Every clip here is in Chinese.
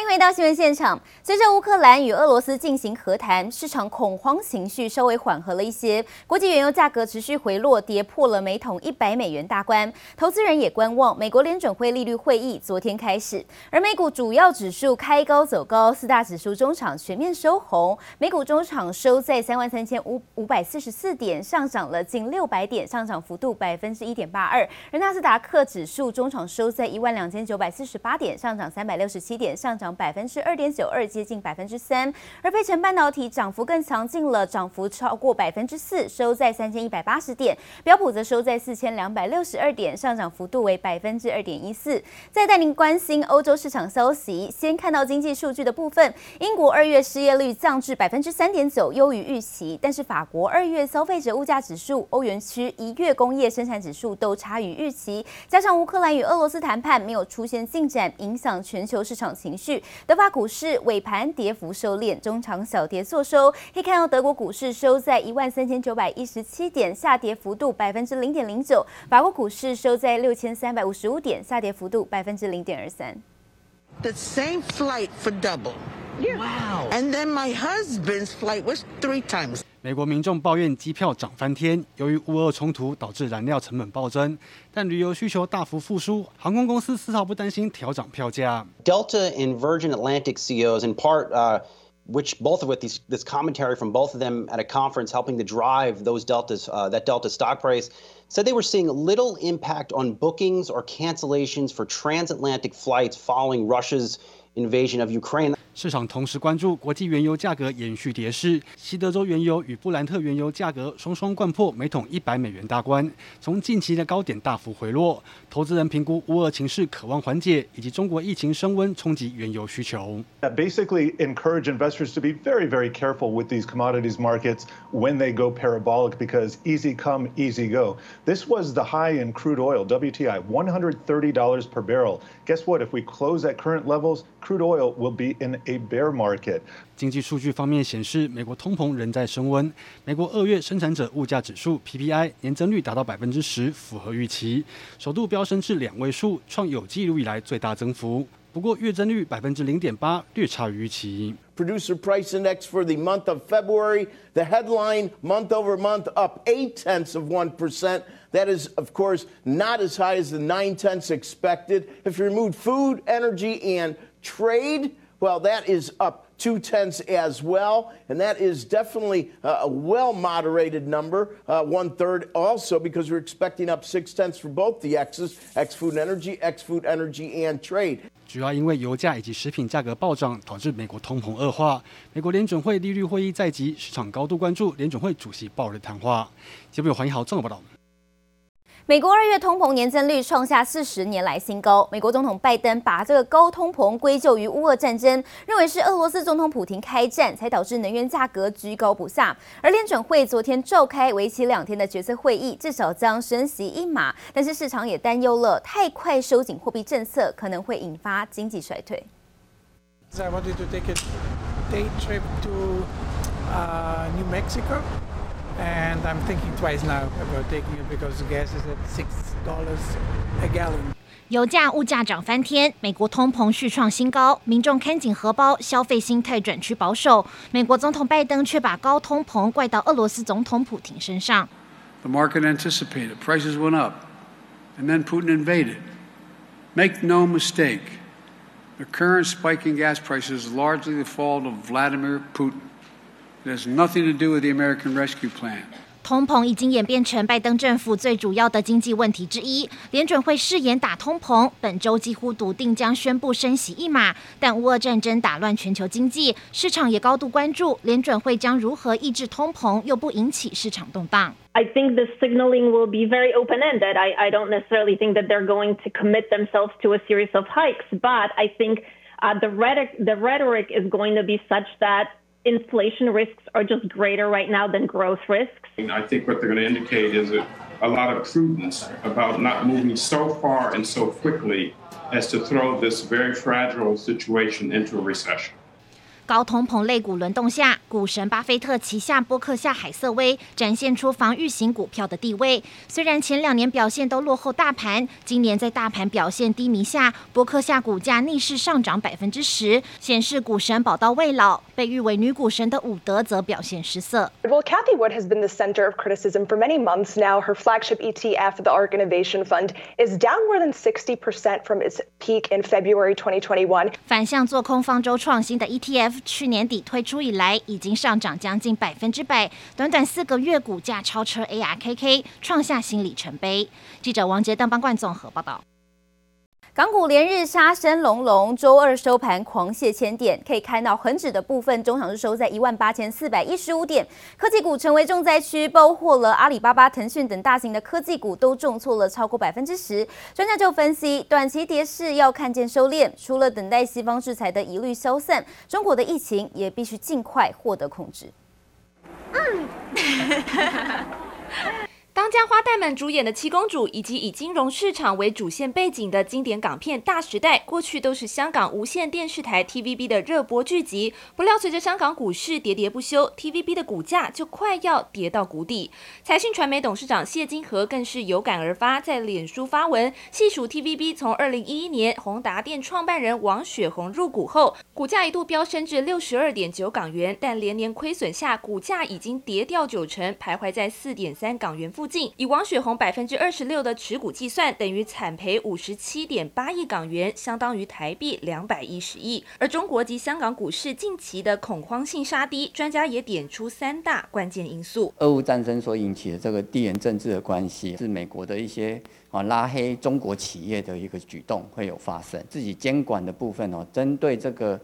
欢迎回到新闻现场。随着乌克兰与俄罗斯进行和谈，市场恐慌情绪稍微缓和了一些，国际原油价格持续回落，跌破了每桶一百美元大关。投资人也观望美国联准会利率会议昨天开始，而美股主要指数开高走高，四大指数中场全面收红。美股中场收在三万三千五五百四十四点，上涨了近六百点，上涨幅度百分之一点八二。而纳斯达克指数中场收在一万两千九百四十八点，上涨三百六十七点，上涨。百分之二点九二，接近百分之三，而费城半导体涨幅更强劲了，涨幅超过百分之四，收在三千一百八十点。标普则收在四千两百六十二点，上涨幅度为百分之二点一四。再带您关心欧洲市场消息，先看到经济数据的部分，英国二月失业率降至百分之三点九，优于预期。但是法国二月消费者物价指数、欧元区一月工业生产指数都差于预期，加上乌克兰与俄罗斯谈判没有出现进展，影响全球市场情绪。德法股市尾盘跌幅收敛，中场小跌作收。可以看到德国股市收在一万三千九百一十七点，下跌幅度百分之零点零九。法国股市收在六千三百五十五点，下跌幅度百分之零点二三。The same flight for double. Wow. And then my husband's flight was three times. 美国民众抱怨机票涨翻天，由于乌俄冲突导致燃料成本暴增，但旅游需求大幅复苏，航空公司丝毫不担心调涨票价。Delta and Virgin Atlantic CEOs, in part, uh, which both with these, this commentary from both of them at a conference helping to drive those Deltas, uh, that Delta stock price, said they were seeing little impact on bookings or cancellations for transatlantic flights following Russia's invasion of Ukraine. 市场同时关注国际原油价格延续跌势，西德州原油与布兰特原油价格双双掼破每桶一百美元大关，从近期的高点大幅回落。投资人评估乌俄情势可望缓解，以及中国疫情升温冲击原油需求。That basically encourage investors to be very, very careful with these commodities markets when they go parabolic because easy come, easy go. This was the high in crude oil, WTI, $130 per barrel. Guess what? If we close at current levels, crude oil will be in a bear market. 经济数据方面显示，美国通膨仍在升温。美国二月生产者物价指数 PPI 年增率达到百分之十，符合预期，首度飙升至两位数，创有纪录以来最大增幅。不过月增率百分之零点八，略差于预期。Producer Price Index for the month of February, the headline month over month up eight tenths of one percent. That is, of course, not as high as the nine tenths expected. If you remove food, energy, and trade, well, that is up two tenths as well, and that is definitely a well moderated number, uh, one third also, because we're expecting up six tenths for both the X's, X food and energy, X food, energy, and trade. 主要因为油价以及食品价格暴涨，导致美国通膨恶化。美国联准会利率会议在即，市场高度关注联准会主席鲍尔的谈话。节目由黄一豪综合报道。 美国二月通膨年增率创下四十年来新高。美国总统拜登把这个高通膨归咎于乌俄战争，认为是俄罗斯总统普廷开战才导致能源价格居高不下。而联准会昨天召开为期两天的决策会议，至少将升息一码，但是市场也担忧了太快收紧货币政策可能会引发经济衰退。And I'm thinking twice now about taking it because gas is at six dollars a gallon. 油价物价涨翻天，美国通膨续创新高，民众看紧荷包，消费心态转趋保守。美国总统拜登却把高通膨怪到俄罗斯总统普丁身上。The market anticipated prices went up, and then Putin invaded. Make no mistake, the current spike in gas prices is largely the fault of Vladimir Putin. It has nothing to do with the American Rescue Plan. 通膨已经演变成拜登政府最主要的经济问题之一。联准会誓言打通膨，本周几乎笃定将宣布升息一码。但乌俄战争打乱全球经济，市场也高度关注联准会将如何抑制通膨，又不引起市场动荡。I think the signaling will be very open-ended. I, I don't necessarily think that they're going to commit themselves to a series of hikes, but I think uh, the rhetoric, the rhetoric is going to be such that inflation risks are just greater right now than growth risks. I think what they're going to indicate is a, a lot of prudence about not moving so far and so quickly as to throw this very fragile situation into a recession. 高通膨类股轮动下，股神巴菲特旗下波克夏海瑟威展现出防御型股票的地位。虽然前两年表现都落后大盘，今年在大盘表现低迷下，波克夏股价逆势上涨百分之十，显示股神宝刀未老。被誉为女股神的伍德则表现失色。Well, Cathie Wood has been the center of criticism for many months now. Her flagship ETF, the ARK Innovation Fund, is down more than 60% from its peak in February 2021. 反向做空方舟创新的 ETF。去年底推出以来，已经上涨将近百分之百，短短四个月股价超车 ARKK，创下新里程碑。记者王杰、邓邦冠综合报道。港股连日杀声隆隆，周二收盘狂泻千点，可以看到恒指的部分中场是收在一万八千四百一十五点。科技股成为重灾区，包括了阿里巴巴、腾讯等大型的科技股都重挫了超过百分之十。专家就分析，短期跌势要看见收敛，除了等待西方制裁的疑虑消散，中国的疫情也必须尽快获得控制。嗯。当家花旦们主演的《七公主》，以及以金融市场为主线背景的经典港片《大时代》，过去都是香港无线电视台 TVB 的热播剧集。不料，随着香港股市喋喋不休，TVB 的股价就快要跌到谷底。财讯传媒董事长谢金河更是有感而发，在脸书发文细数 TVB 从二零一一年宏达电创办人王雪红入股后，股价一度飙升至六十二点九港元，但连年亏损下，股价已经跌掉九成，徘徊在四点三港元附。以王雪红百分之二十六的持股计算，等于惨赔五十七点八亿港元，相当于台币两百一十亿。而中国及香港股市近期的恐慌性杀低，专家也点出三大关键因素：俄乌战争所引起的这个地缘政治的关系，是美国的一些啊拉黑中国企业的一个举动会有发生。自己监管的部分哦，针对这个。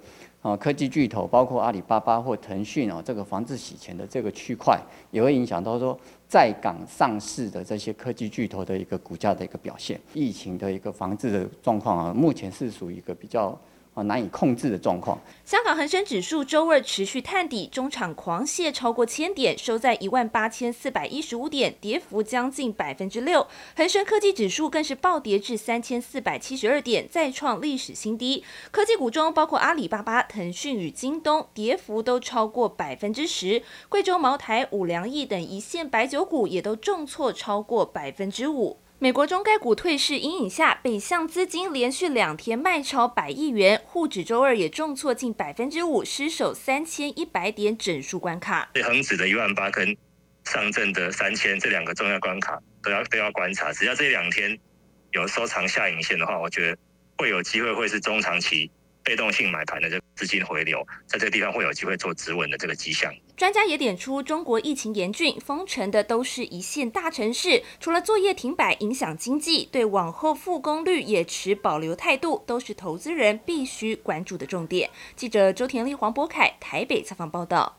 啊，科技巨头包括阿里巴巴或腾讯哦，这个防止洗钱的这个区块，也会影响到说在港上市的这些科技巨头的一个股价的一个表现。疫情的一个防治的状况啊，目前是属于一个比较。啊难以控制的状况。香港恒生指数周二持续探底，中场狂泻超过千点，收在一万八千四百一十五点，跌幅将近百分之六。恒生科技指数更是暴跌至三千四百七十二点，再创历史新低。科技股中包括阿里巴巴、腾讯与京东，跌幅都超过百分之十。贵州茅台、五粮液等一线白酒股也都重挫超过百分之五。美国中概股退市阴影下，北向资金连续两天卖超百亿元，沪指周二也重挫近百分之五，失守三千一百点整数关卡。恒指的一万八跟上证的三千这两个重要关卡都要都要观察，只要这两天有收长下影线的话，我觉得会有机会会是中长期。被动性买盘的这资金回流，在这个地方会有机会做止稳的这个迹象。专家也点出，中国疫情严峻，封城的都是一线大城市，除了作业停摆影响经济，对往后复工率也持保留态度，都是投资人必须关注的重点。记者周田丽、黄博凯台北采访报道。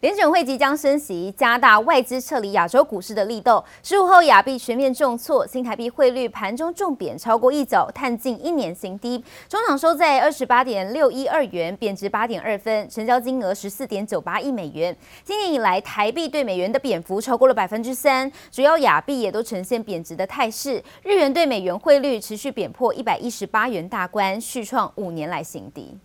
联准会即将升息，加大外资撤离亚洲股市的力度。十五号亚币全面重挫，新台币汇率盘中重贬超过一角，探近一年新低。中场收在二十八点六一二元，贬值八点二分，成交金额十四点九八亿美元。今年以来，台币对美元的贬幅超过了百分之三，主要亚币也都呈现贬值的态势。日元对美元汇率持续贬破一百一十八元大关，续创五年来新低。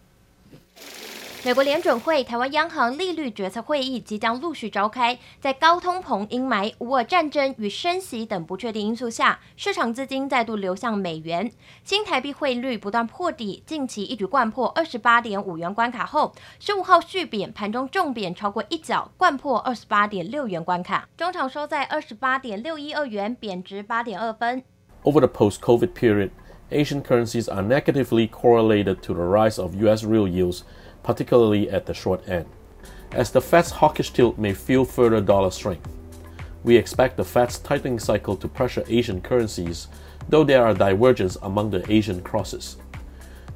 美国联准会、台湾央行利率决策会议即将陆续召开，在高通膨阴霾、乌俄战争与升息等不确定因素下，市场资金再度流向美元，新台币汇率不断破底，近期一举贯破二十八点五元关卡后，十五号续贬，盘中重贬超过一角，贯破二十八点六元关卡，中场收在二十八点六一二元，贬值八点二分。Over the post-COVID period, Asian currencies are negatively correlated to the rise of U.S. real yields. Particularly at the short end. As the Fed's hawkish tilt may fuel further dollar strength, we expect the Fed's tightening cycle to pressure Asian currencies, though there are divergences among the Asian crosses.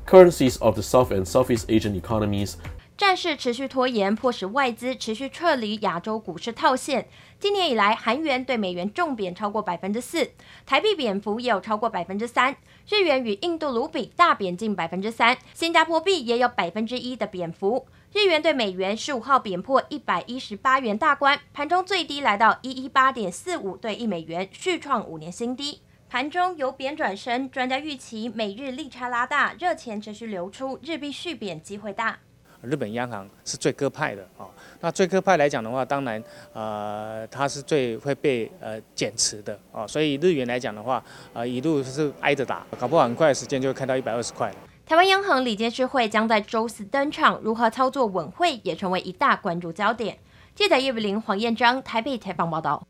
Currencies of the South and Southeast Asian economies 战事持续拖延，迫使外资持续撤离亚洲股市套现。今年以来，韩元对美元重贬超过百分之四，台币贬幅也有超过百分之三，日元与印度卢比大贬近百分之三，新加坡币也有百分之一的贬幅。日元对美元十五号贬破一百一十八元大关，盘中最低来到一一八点四五对一美元，续创五年新低。盘中由贬转升，专家预期美日利差拉大，热钱持续流出，日币续贬机会大。日本央行是最鸽派的啊。那最鸽派来讲的话，当然呃它是最会被呃减持的啊。所以日元来讲的话，呃一路是挨着打，搞不好很快时间就会看到一百二十块了。台湾央行理监事会将在周四登场，如何操作稳会也成为一大关注焦点。记者叶伟玲、黄彦章台北采访报道。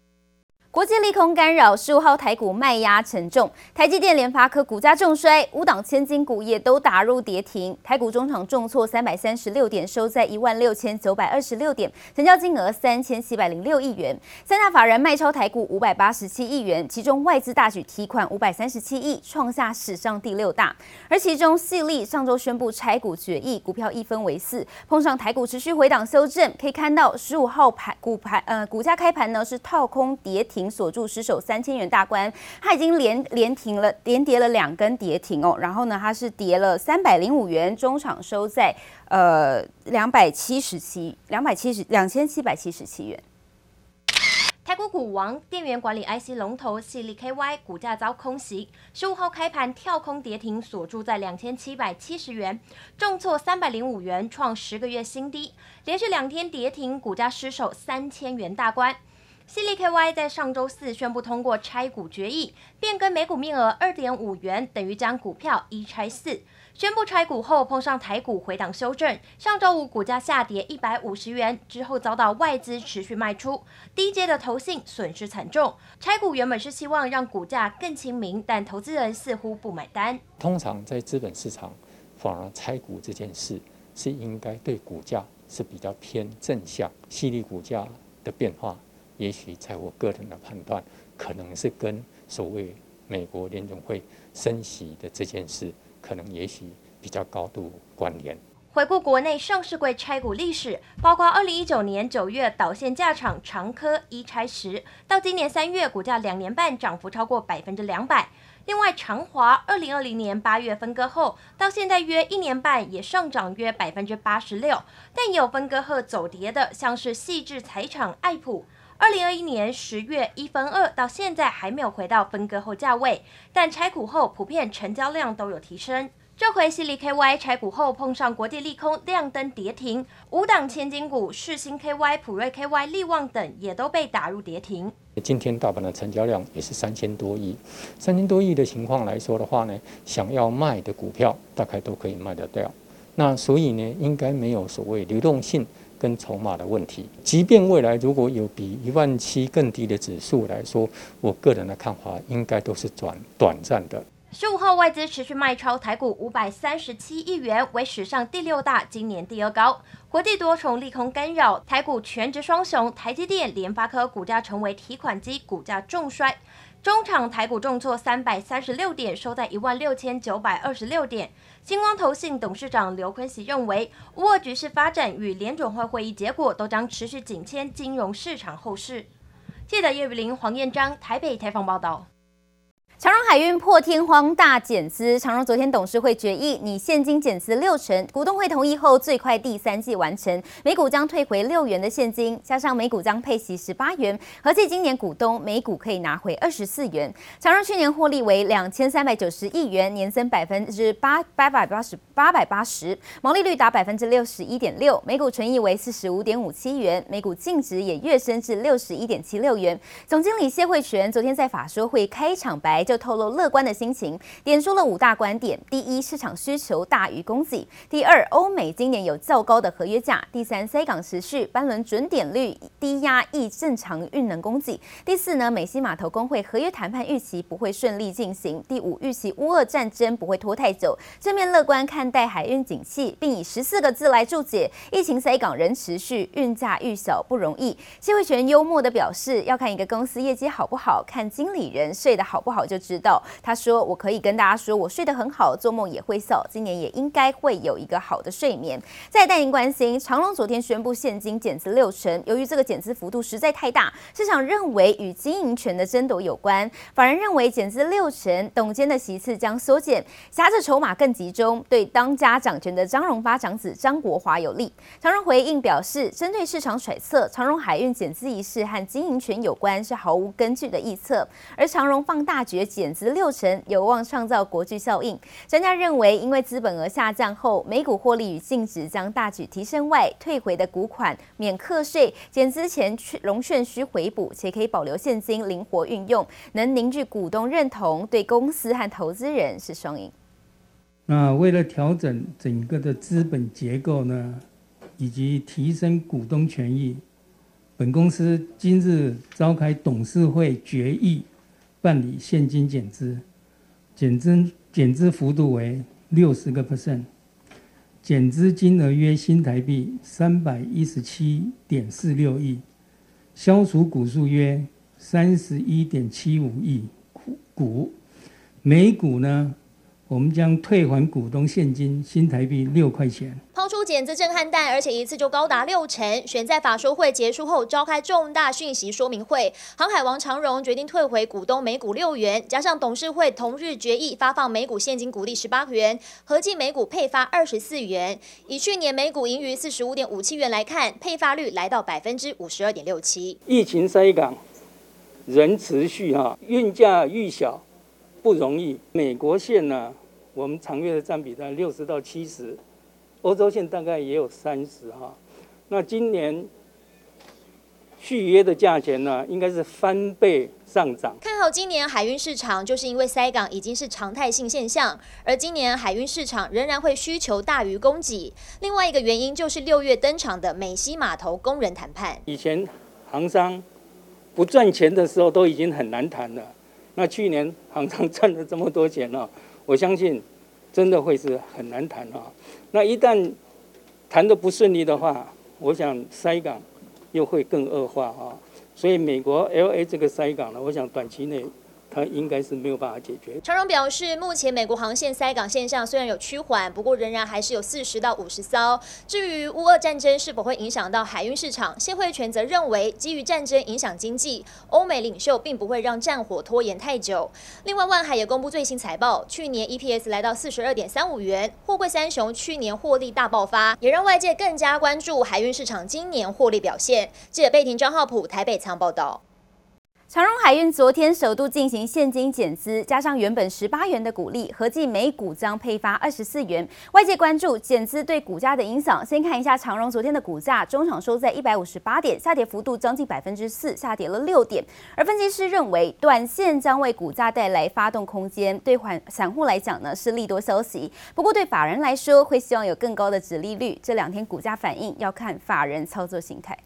国际利空干扰，十五号台股卖压沉重，台积电、联发科股价重摔，五档千金股也都打入跌停。台股中场重挫三百三十六点，收在一万六千九百二十六点，成交金额三千七百零六亿元。三大法人卖超台股五百八十七亿元，其中外资大举提款五百三十七亿，创下史上第六大。而其中矽力上周宣布拆股决议，股票一分为四，碰上台股持续回档修正，可以看到十五号盘股盘呃股价开盘呢是套空跌停。锁住失守三千元大关，它已经连连停了，连跌了两根跌停哦。然后呢，它是跌了三百零五元，中场收在呃两百七十七两百七十两千七百七十七元。台股股王电源管理 IC 龙头矽力 KY 股价遭空袭，十五号开盘跳空跌停，锁住在两千七百七十元，重挫三百零五元，创十个月新低，连续两天跌停，股价失守三千元大关。矽力 KY 在上周四宣布通过拆股决议，变更每股面额二点五元，等于将股票一拆四。宣布拆股后，碰上台股回档修正，上周五股价下跌一百五十元，之后遭到外资持续卖出，低阶的投信损失惨重。拆股原本是希望让股价更亲民，但投资人似乎不买单。通常在资本市场，反而拆股这件事是应该对股价是比较偏正向。矽力股价的变化。也许在我个人的判断，可能是跟所谓美国联总会升息的这件事，可能也许比较高度关联。回顾国内上市柜拆股历史，包括二零一九年九月导线架厂长科一拆十，到今年三月股价两年半涨幅超过百分之两百。另外长华二零二零年八月分割后，到现在约一年半也上涨约百分之八十六，但也有分割后走跌的，像是细致财厂爱普。二零二一年十月一分二，到现在还没有回到分割后价位，但拆股后普遍成交量都有提升。这回矽力 KY 拆股后碰上国际利空，亮灯跌停，五档千金股世新 KY、普瑞 KY、利旺等也都被打入跌停。今天大盘的成交量也是三千多亿，三千多亿的情况来说的话呢，想要卖的股票大概都可以卖得掉。那所以呢，应该没有所谓流动性。跟筹码的问题，即便未来如果有比一万七更低的指数来说，我个人的看法应该都是短短暂的。十五号外资持续卖超台股五百三十七亿元，为史上第六大，今年第二高。国际多重利空干扰，台股全职双雄台积电、联发科股价成为提款机，股价重摔。中场台股重挫三百三十六点，收在一万六千九百二十六点。星光投信董事长刘坤喜认为，乌俄局势发展与联准会会议结果都将持续紧牵金融市场后市。记者叶雨林、黄彦章台北采访报道。长荣海运破天荒大减资，长荣昨天董事会决议拟现金减资六成，股东会同意后，最快第三季完成，每股将退回六元的现金，加上每股将配息十八元，合计今年股东每股可以拿回二十四元。长荣去年获利为两千三百九十亿元，年增百分之八八百八十八百八十，毛利率达百分之六十一点六，每股纯益为四十五点五七元，每股净值也跃升至六十一点七六元。总经理谢慧全昨天在法说会开场白。就透露乐观的心情，点出了五大观点：第一，市场需求大于供给；第二，欧美今年有较高的合约价；第三，塞港持续，班轮准点率低压抑正常运能供给；第四呢，美西码头工会合约谈判预期不会顺利进行；第五，预期乌俄战争不会拖太久，正面乐观看待海运景气，并以十四个字来注解：疫情塞港仍持续，运价愈小不容易。谢慧全幽默地表示，要看一个公司业绩好不好，看经理人睡得好不好就。知道，他说我可以跟大家说，我睡得很好，做梦也会笑，今年也应该会有一个好的睡眠。再带您关心，长荣昨天宣布现金减资六成，由于这个减资幅度实在太大，市场认为与经营权的争夺有关。法人认为减资六成，董监的席次将缩减，挟着筹码更集中，对当家掌权的张荣发长子张国华有利。长荣回应表示，针对市场揣测，长荣海运减资一事和经营权有关是毫无根据的臆测，而长荣放大决。减资六成，有望创造国际效应。专家认为，因为资本额下降后，每股获利与净值将大举提升外，退回的股款免课税，减资前融券需回补，且可以保留现金灵活运用，能凝聚股东认同，对公司和投资人是双赢。那为了调整整个的资本结构呢，以及提升股东权益，本公司今日召开董事会决议，办理现金减资，减资减资幅度为六十个 percent，减资金额约新台币三百一十七点四六亿，消除股数约三十一点七五亿股，每股呢，我们将退还股东现金新台币六块钱。抛出减资震撼弹，而且一次就高达六成。选在法说会结束后召开重大讯息说明会，航海王长荣决定退回股东每股六元，加上董事会同日决议发放每股现金股利十八元，合计每股配发二十四元。以去年每股盈余四十五点五七元来看，配发率来到百分之五十二点六七。疫情塞港，仍持续哈，运价愈小不容易。美国线呢？我们长月的占比在六十到七十，欧洲线大概也有三十哈。那今年续约的价钱呢，应该是翻倍上涨。看好今年海运市场，就是因为塞港已经是常态性现象，而今年海运市场仍然会需求大于供给。另外一个原因就是六月登场的美西码头工人谈判。以前航商不赚钱的时候都已经很难谈了，那去年航商赚了这么多钱了。我相信，真的会是很难谈啊。那一旦谈的不顺利的话，我想塞港又会更恶化啊。所以美国 LA 这个塞港呢，我想短期内。它应该是没有办法解决。长荣表示，目前美国航线塞港现象虽然有趋缓，不过仍然还是有四十到五十艘。至于乌俄战争是否会影响到海运市场，谢慧全则认为，基于战争影响经济，欧美领袖并不会让战火拖延太久。另外，万海也公布最新财报，去年 EPS 来到四十二点三五元，货柜三雄去年获利大爆发，也让外界更加关注海运市场今年获利表现。记者贝婷、张浩普台北仓报道。长荣海运昨天首度进行现金减资，加上原本十八元的股利，合计每股将配发二十四元。外界关注减资对股价的影响。先看一下长荣昨天的股价，中场收在一百五十八点，下跌幅度将近百分之四，下跌了六点。而分析师认为，短线将为股价带来发动空间，对缓散户来讲呢是利多消息。不过对法人来说，会希望有更高的殖利率。这两天股价反应要看法人操作形态。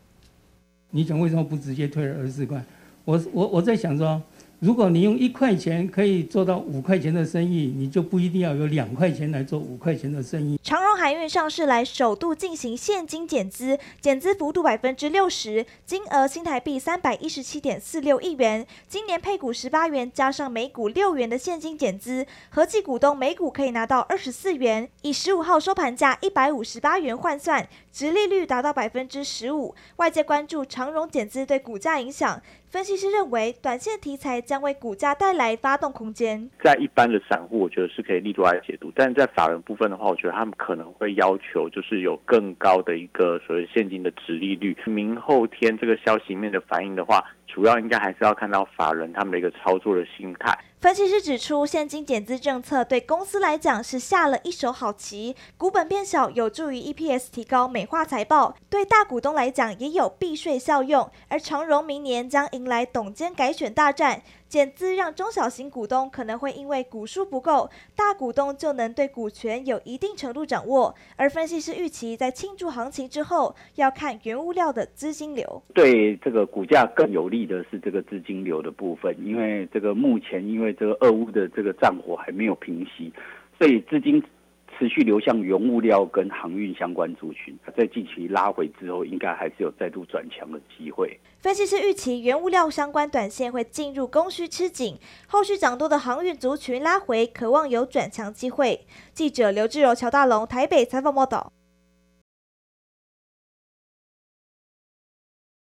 你想为什么不直接退了二十四块？我我我在想说，如果你用一块钱可以做到五块钱的生意，你就不一定要有两块钱来做五块钱的生意。长荣海运上市来首度进行现金减资，减资幅度百分之六十，金额新台币三百一十七点四六亿元。今年配股十八元，加上每股六元的现金减资，合计股东每股可以拿到二十四元。以十五号收盘价一百五十八元换算，殖利率达到百分之十五。外界关注长荣减资对股价影响。分析师认为，短线题材将为股价带来发动空间。在一般的散户，我觉得是可以立度来解读；但在法人部分的话，我觉得他们可能会要求，就是有更高的一个所谓现金的值利率。明后天这个消息面的反应的话，主要应该还是要看到法人他们的一个操作的心态。分析师指出，现金减资政策对公司来讲是下了一手好棋，股本变小有助于 EPS 提高，美化财报；对大股东来讲也有避税效用。而长荣明年将迎来董监改选大战。减资让中小型股东可能会因为股数不够，大股东就能对股权有一定程度掌握。而分析师预期在庆祝行情之后，要看原物料的资金流。对这个股价更有利的是这个资金流的部分，因为这个目前因为这个俄乌的这个战火还没有平息，所以资金。持续流向原物料跟航运相关族群，在近期拉回之后，应该还是有再度转强的机会。分析师预期原物料相关短线会进入供需吃紧，后续涨多的航运族群拉回，渴望有转强机会。记者刘志柔、乔大龙台北采访报道。